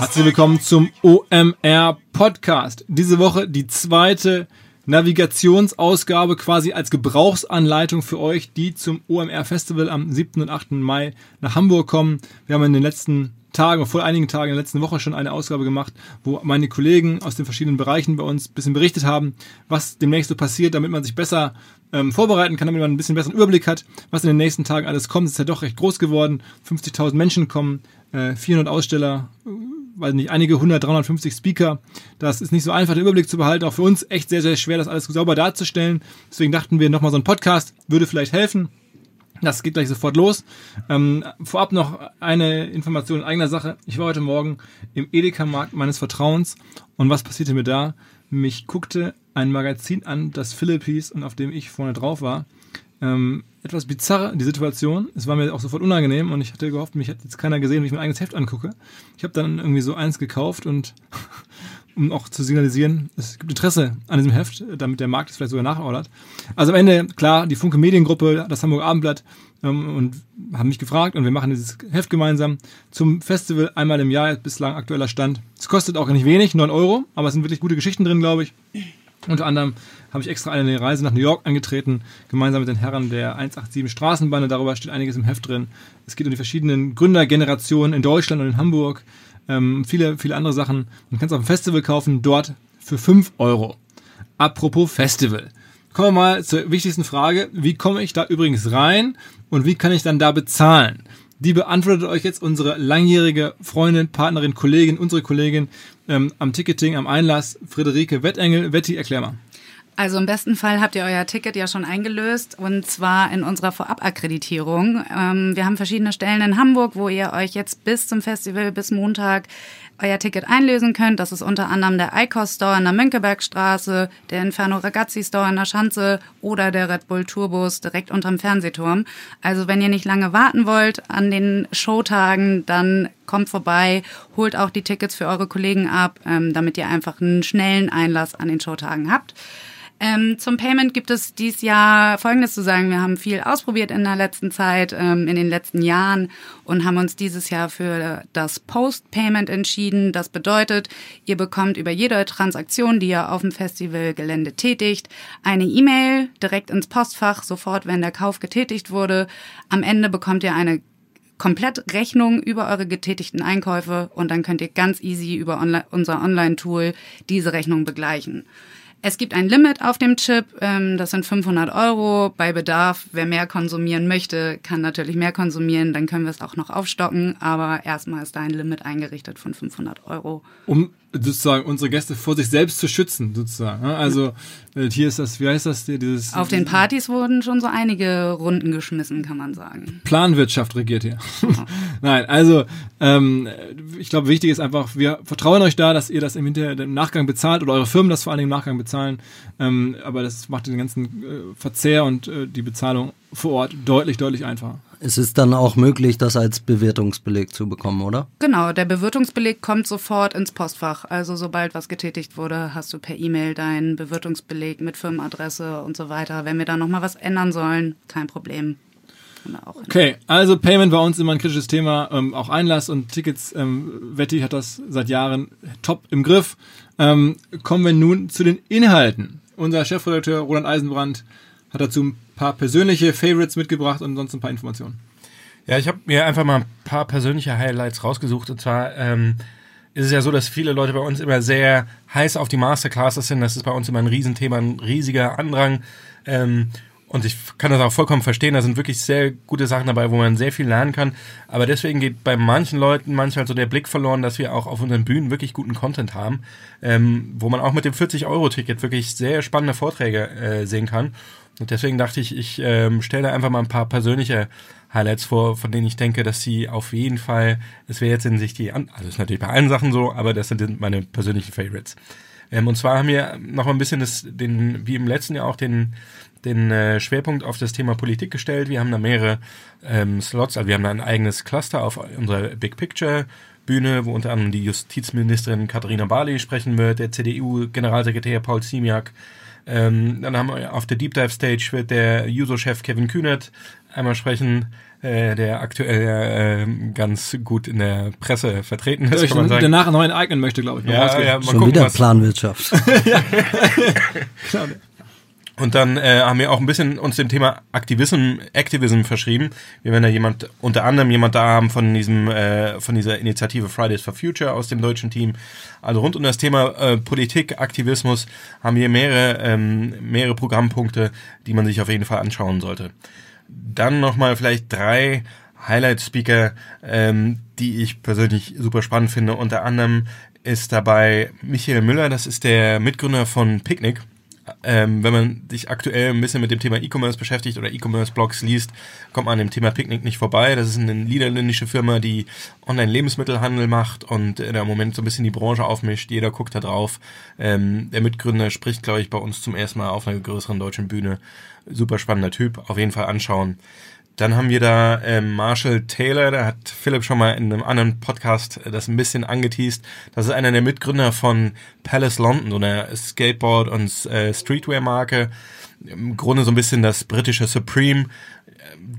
Herzlich willkommen zum OMR Podcast. Diese Woche die zweite Navigationsausgabe quasi als Gebrauchsanleitung für euch, die zum OMR Festival am 7. und 8. Mai nach Hamburg kommen. Wir haben in den letzten Tagen, vor einigen Tagen in der letzten Woche schon eine Ausgabe gemacht, wo meine Kollegen aus den verschiedenen Bereichen bei uns ein bisschen berichtet haben, was demnächst so passiert, damit man sich besser ähm, vorbereiten kann, damit man ein bisschen besseren Überblick hat, was in den nächsten Tagen alles kommt. Es ist ja doch recht groß geworden. 50.000 Menschen kommen, äh, 400 Aussteller, weiß nicht, einige 100, 350 Speaker. Das ist nicht so einfach, den Überblick zu behalten. Auch für uns echt sehr, sehr schwer, das alles sauber darzustellen. Deswegen dachten wir, nochmal so ein Podcast würde vielleicht helfen. Das geht gleich sofort los. Ähm, vorab noch eine Information in eigener Sache. Ich war heute Morgen im Edeka-Markt meines Vertrauens und was passierte mir da? Mich guckte ein Magazin an, das Philippines und auf dem ich vorne drauf war. Ähm, etwas bizarr, die Situation. Es war mir auch sofort unangenehm und ich hatte gehofft, mich hat jetzt keiner gesehen, wie ich mein eigenes Heft angucke. Ich habe dann irgendwie so eins gekauft und um auch zu signalisieren, es gibt Interesse an diesem Heft, damit der Markt es vielleicht sogar nachordert. Also am Ende, klar, die Funke Mediengruppe, das Hamburger Abendblatt ähm, und haben mich gefragt und wir machen dieses Heft gemeinsam zum Festival einmal im Jahr, bislang aktueller Stand. Es kostet auch nicht wenig, 9 Euro, aber es sind wirklich gute Geschichten drin, glaube ich. Unter anderem habe ich extra eine Reise nach New York angetreten, gemeinsam mit den Herren der 187 Straßenbahn. Darüber steht einiges im Heft drin. Es geht um die verschiedenen Gründergenerationen in Deutschland und in Hamburg. Ähm, viele, viele andere Sachen. Man kann es auf dem Festival kaufen, dort für 5 Euro. Apropos Festival. Kommen wir mal zur wichtigsten Frage. Wie komme ich da übrigens rein und wie kann ich dann da bezahlen? Die beantwortet euch jetzt unsere langjährige Freundin, Partnerin, Kollegin, unsere Kollegin ähm, am Ticketing, am Einlass, Friederike Wettengel. Wetti, erklär mal. Also im besten Fall habt ihr euer Ticket ja schon eingelöst und zwar in unserer Vorabakkreditierung. Ähm, wir haben verschiedene Stellen in Hamburg, wo ihr euch jetzt bis zum Festival, bis Montag euer Ticket einlösen könnt. Das ist unter anderem der ICOS Store in der Mönckebergstraße, der Inferno Ragazzi Store in der Schanze oder der Red Bull Tourbus direkt unterm Fernsehturm. Also wenn ihr nicht lange warten wollt an den Showtagen, dann kommt vorbei, holt auch die Tickets für eure Kollegen ab, ähm, damit ihr einfach einen schnellen Einlass an den Showtagen habt. Ähm, zum Payment gibt es dieses Jahr Folgendes zu sagen. Wir haben viel ausprobiert in der letzten Zeit, ähm, in den letzten Jahren und haben uns dieses Jahr für das Post-Payment entschieden. Das bedeutet, ihr bekommt über jede Transaktion, die ihr auf dem Festivalgelände tätigt, eine E-Mail direkt ins Postfach, sofort, wenn der Kauf getätigt wurde. Am Ende bekommt ihr eine Komplettrechnung über eure getätigten Einkäufe und dann könnt ihr ganz easy über Onli unser Online-Tool diese Rechnung begleichen. Es gibt ein Limit auf dem Chip, ähm, das sind 500 Euro. Bei Bedarf, wer mehr konsumieren möchte, kann natürlich mehr konsumieren, dann können wir es auch noch aufstocken, aber erstmal ist da ein Limit eingerichtet von 500 Euro. Um sozusagen unsere Gäste vor sich selbst zu schützen, sozusagen. Ne? Also äh, hier ist das, wie heißt das, dieses... Auf den Partys wurden schon so einige Runden geschmissen, kann man sagen. Planwirtschaft regiert hier. Genau. Nein, also ähm, ich glaube, wichtig ist einfach, wir vertrauen euch da, dass ihr das im, Hinter im Nachgang bezahlt oder eure Firmen das vor allem im Nachgang bezahlen. Ähm, aber das macht den ganzen äh, Verzehr und äh, die Bezahlung vor Ort deutlich, deutlich einfacher. Es ist dann auch möglich, das als Bewirtungsbeleg zu bekommen, oder? Genau, der Bewirtungsbeleg kommt sofort ins Postfach. Also sobald was getätigt wurde, hast du per E-Mail deinen Bewirtungsbeleg mit Firmenadresse und so weiter. Wenn wir da nochmal was ändern sollen, kein Problem. Okay, also Payment war uns immer ein kritisches Thema, ähm, auch Einlass und Tickets. Ähm, Wetti hat das seit Jahren top im Griff. Ähm, kommen wir nun zu den Inhalten. Unser Chefredakteur Roland Eisenbrand hat dazu ein paar persönliche Favorites mitgebracht und sonst ein paar Informationen. Ja, ich habe mir einfach mal ein paar persönliche Highlights rausgesucht. Und zwar ähm, ist es ja so, dass viele Leute bei uns immer sehr heiß auf die Masterclasses sind. Das ist bei uns immer ein Riesenthema, ein riesiger Andrang. Ähm, und ich kann das auch vollkommen verstehen. Da sind wirklich sehr gute Sachen dabei, wo man sehr viel lernen kann. Aber deswegen geht bei manchen Leuten manchmal so der Blick verloren, dass wir auch auf unseren Bühnen wirklich guten Content haben, ähm, wo man auch mit dem 40-Euro-Ticket wirklich sehr spannende Vorträge äh, sehen kann. Und deswegen dachte ich, ich ähm, stelle einfach mal ein paar persönliche Highlights vor, von denen ich denke, dass sie auf jeden Fall, es wäre jetzt in sich die, also ist natürlich bei allen Sachen so, aber das sind meine persönlichen Favorites. Ähm, und zwar haben wir noch ein bisschen das, den, wie im letzten Jahr auch den, den äh, Schwerpunkt auf das Thema Politik gestellt. Wir haben da mehrere ähm, Slots, also wir haben da ein eigenes Cluster auf unserer Big Picture Bühne, wo unter anderem die Justizministerin Katharina Barley sprechen wird, der CDU-Generalsekretär Paul Ziemiak, Ähm, dann haben wir auf der Deep Dive Stage wird der User-Chef Kevin Kühnert einmal sprechen, äh, der aktuell äh, ganz gut in der Presse vertreten ist. Der kann man sich sagen. danach neu enteignen möchte, glaube ich. Ja, ja, mal Schon gucken, wieder was, Planwirtschaft. Und dann äh, haben wir auch ein bisschen uns dem Thema Aktivism, Activism verschrieben. Wir werden da jemand, unter anderem jemand da haben von diesem, äh, von dieser Initiative Fridays for Future aus dem deutschen Team. Also rund um das Thema äh, Politik, Aktivismus haben wir mehrere, ähm, mehrere Programmpunkte, die man sich auf jeden Fall anschauen sollte. Dann nochmal vielleicht drei Highlight-Speaker, ähm, die ich persönlich super spannend finde. Unter anderem ist dabei Michael Müller, das ist der Mitgründer von Picnic. Ähm, wenn man sich aktuell ein bisschen mit dem Thema E-Commerce beschäftigt oder E-Commerce-Blogs liest, kommt man an dem Thema Picnic nicht vorbei. Das ist eine niederländische Firma, die Online-Lebensmittelhandel macht und in im Moment so ein bisschen die Branche aufmischt. Jeder guckt da drauf. Ähm, der Mitgründer spricht, glaube ich, bei uns zum ersten Mal auf einer größeren deutschen Bühne. Super spannender Typ, auf jeden Fall anschauen. Dann haben wir da ähm, Marshall Taylor, da hat Philipp schon mal in einem anderen Podcast äh, das ein bisschen angeteased. Das ist einer der Mitgründer von Palace London, so einer Skateboard- und äh, Streetwear-Marke. Im Grunde so ein bisschen das britische Supreme.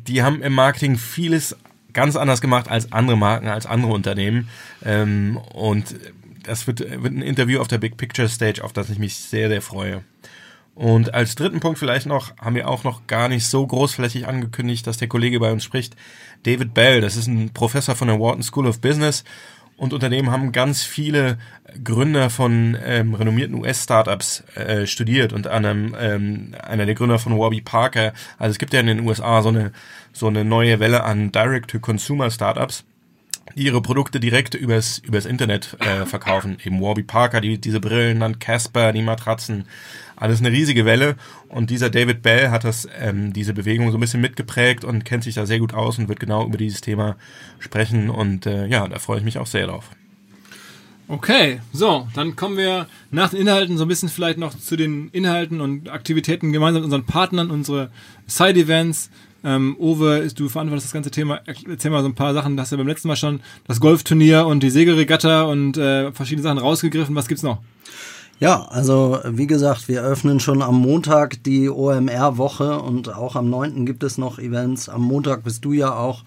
Die haben im Marketing vieles ganz anders gemacht als andere Marken, als andere Unternehmen. Ähm, und das wird, wird ein Interview auf der Big Picture Stage, auf das ich mich sehr, sehr freue. Und als dritten Punkt vielleicht noch, haben wir auch noch gar nicht so großflächig angekündigt, dass der Kollege bei uns spricht. David Bell, das ist ein Professor von der Wharton School of Business. Und unter dem haben ganz viele Gründer von ähm, renommierten US-Startups äh, studiert. Und anderem ähm, einer der Gründer von Warby Parker. Also es gibt ja in den USA so eine, so eine neue Welle an Direct-to-Consumer-Startups ihre Produkte direkt übers, übers Internet äh, verkaufen. Eben Warby Parker, die, diese Brillen, dann Casper, die Matratzen. Alles eine riesige Welle. Und dieser David Bell hat das, ähm, diese Bewegung so ein bisschen mitgeprägt und kennt sich da sehr gut aus und wird genau über dieses Thema sprechen. Und äh, ja, da freue ich mich auch sehr drauf. Okay, so, dann kommen wir nach den Inhalten so ein bisschen vielleicht noch zu den Inhalten und Aktivitäten gemeinsam mit unseren Partnern, unsere Side-Events. Ähm, Uwe, du verantwortest das ganze Thema. Erzähl mal so ein paar Sachen. Du hast ja beim letzten Mal schon das Golfturnier und die Segelregatta und äh, verschiedene Sachen rausgegriffen. Was gibt's noch? Ja, also wie gesagt, wir öffnen schon am Montag die OMR-Woche und auch am 9. gibt es noch Events. Am Montag bist du ja auch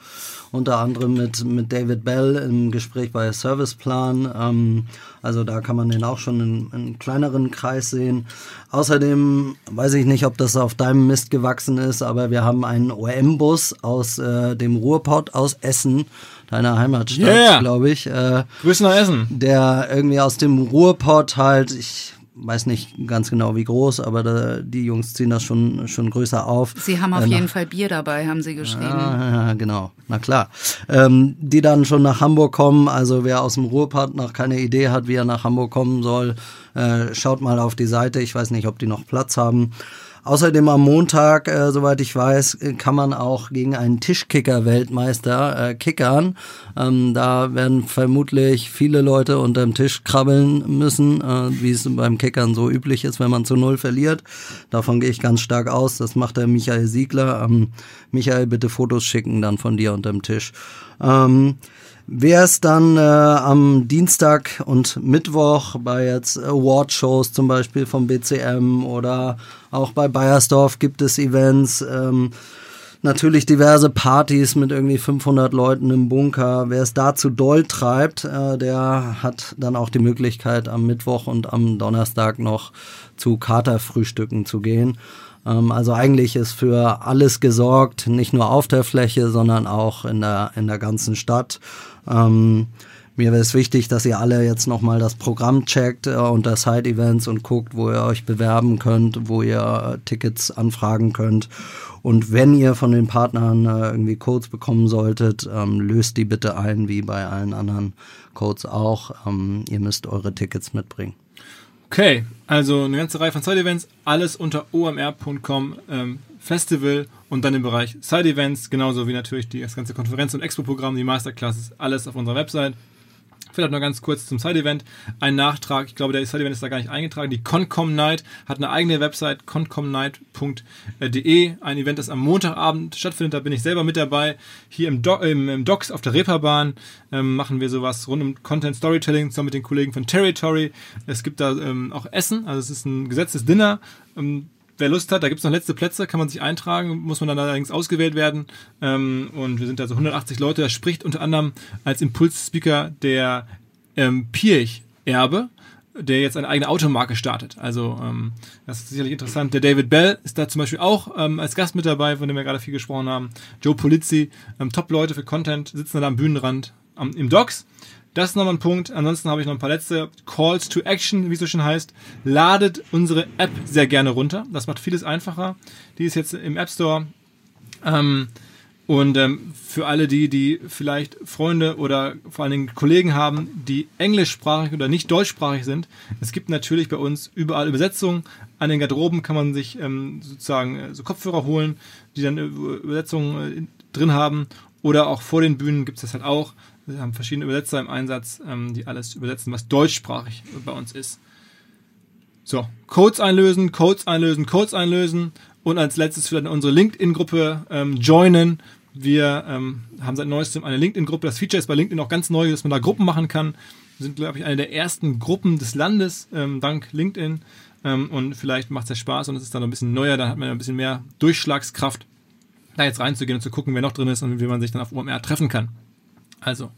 unter anderem mit, mit David Bell im Gespräch bei Serviceplan. Ähm, also da kann man den auch schon in, in kleineren Kreis sehen. Außerdem weiß ich nicht, ob das auf deinem Mist gewachsen ist, aber wir haben einen OM-Bus aus äh, dem Ruhrpott aus Essen, deiner Heimatstadt, Yeah. glaube ich. Äh, Grüße nach Essen. der irgendwie aus dem Ruhrpott halt, ich weiß nicht ganz genau wie groß, aber da, die Jungs ziehen das schon, schon größer auf. Sie haben auf Äh, jeden Fall Bier dabei, haben sie geschrieben. Ah, ja, genau, na klar. Ähm, die dann schon nach Hamburg kommen, also wer aus dem Ruhrpott noch keine Idee hat, wie er nach Hamburg kommen soll, äh, schaut mal auf die Seite. Ich weiß nicht, ob die noch Platz haben. Außerdem am Montag, äh, soweit ich weiß, äh, kann man auch gegen einen Tischkicker-Weltmeister äh, kickern. Ähm, da werden vermutlich viele Leute unterm Tisch krabbeln müssen, äh, wie es beim Kickern so üblich ist, wenn man zu Null verliert. Davon gehe ich ganz stark aus. Das macht der Michael Siegler. Ähm, Michael, bitte Fotos schicken dann von dir unterm Tisch. Ähm, Wer es dann äh, am Dienstag und Mittwoch bei jetzt Award-Shows zum Beispiel vom BCM oder auch bei Bayersdorf gibt es Events, ähm, natürlich diverse Partys mit irgendwie 500 Leuten im Bunker. Wer es da zu doll treibt, äh, der hat dann auch die Möglichkeit am Mittwoch und am Donnerstag noch zu Katerfrühstücken zu gehen. Ähm, also eigentlich ist für alles gesorgt, nicht nur auf der Fläche, sondern auch in der, in der ganzen Stadt. Ähm, mir wäre es wichtig, dass ihr alle jetzt nochmal das Programm checkt äh, unter Side-Events und guckt, wo ihr euch bewerben könnt, wo ihr äh, Tickets anfragen könnt. Und wenn ihr von den Partnern äh, irgendwie Codes bekommen solltet, ähm, löst die bitte ein, wie bei allen anderen Codes auch. Ähm, ihr müsst eure Tickets mitbringen. Okay, also eine ganze Reihe von Side-Events, alles unter omr.com ähm, Festival und dann im Bereich Side-Events, genauso wie natürlich die, das ganze Konferenz- und Expo-Programm, die Masterclasses, alles auf unserer Website. Vielleicht noch ganz kurz zum Side-Event. Ein Nachtrag, ich glaube, der Side-Event ist da gar nicht eingetragen. Die Concom Night hat eine eigene Website, concomnight.de. Ein Event, das am Montagabend stattfindet, da bin ich selber mit dabei. Hier im, Do im, im Docks auf der Reeperbahn ähm, machen wir sowas rund um Content Storytelling zusammen mit den Kollegen von Territory. Es gibt da ähm, auch Essen, also es ist ein gesetztes Dinner. Ähm, wer Lust hat, da gibt es noch letzte Plätze, kann man sich eintragen, muss man dann allerdings ausgewählt werden. Ähm, und wir sind da so 180 Leute. Da spricht unter anderem als Impulsspeaker der ähm, Pirch-Erbe, der jetzt eine eigene Automarke startet. Also ähm, das ist sicherlich interessant. Der David Bell ist da zum Beispiel auch ähm, als Gast mit dabei, von dem wir gerade viel gesprochen haben. Joe Polizzi, ähm, Top-Leute für Content, sitzen da am Bühnenrand am, im Docks. Das ist nochmal ein Punkt. Ansonsten habe ich noch ein paar letzte Calls to Action, wie es so schön heißt. Ladet unsere App sehr gerne runter. Das macht vieles einfacher. Die ist jetzt im App Store. Ähm, und ähm, für alle die, die vielleicht Freunde oder vor allen Dingen Kollegen haben, die englischsprachig oder nicht deutschsprachig sind, es gibt natürlich bei uns überall Übersetzungen. An den Garderoben kann man sich ähm, sozusagen äh, so Kopfhörer holen, die dann Übersetzungen äh, drin haben. Oder auch vor den Bühnen gibt es das halt auch. Wir haben verschiedene Übersetzer im Einsatz, ähm, die alles übersetzen, was deutschsprachig bei uns ist. So, Codes einlösen, Codes einlösen, Codes einlösen und als letztes vielleicht unsere LinkedIn-Gruppe ähm, joinen. Wir ähm, haben seit neuestem eine LinkedIn-Gruppe. Das Feature ist bei LinkedIn auch ganz neu, dass man da Gruppen machen kann. Wir sind, glaube ich, eine der ersten Gruppen des Landes, ähm, dank LinkedIn. Ähm, und vielleicht macht es ja Spaß und es ist dann ein bisschen neuer, dann hat man ein bisschen mehr Durchschlagskraft, da jetzt reinzugehen und zu gucken, wer noch drin ist und wie man sich dann auf OMR treffen kann. Also,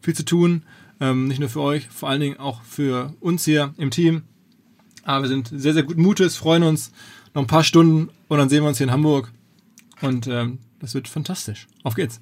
viel zu tun, ähm, nicht nur für euch, vor allen Dingen auch für uns hier im Team. Aber wir sind sehr, sehr guten Mutes, freuen uns noch ein paar Stunden und dann sehen wir uns hier in Hamburg. Und ähm, das wird fantastisch. Auf geht's.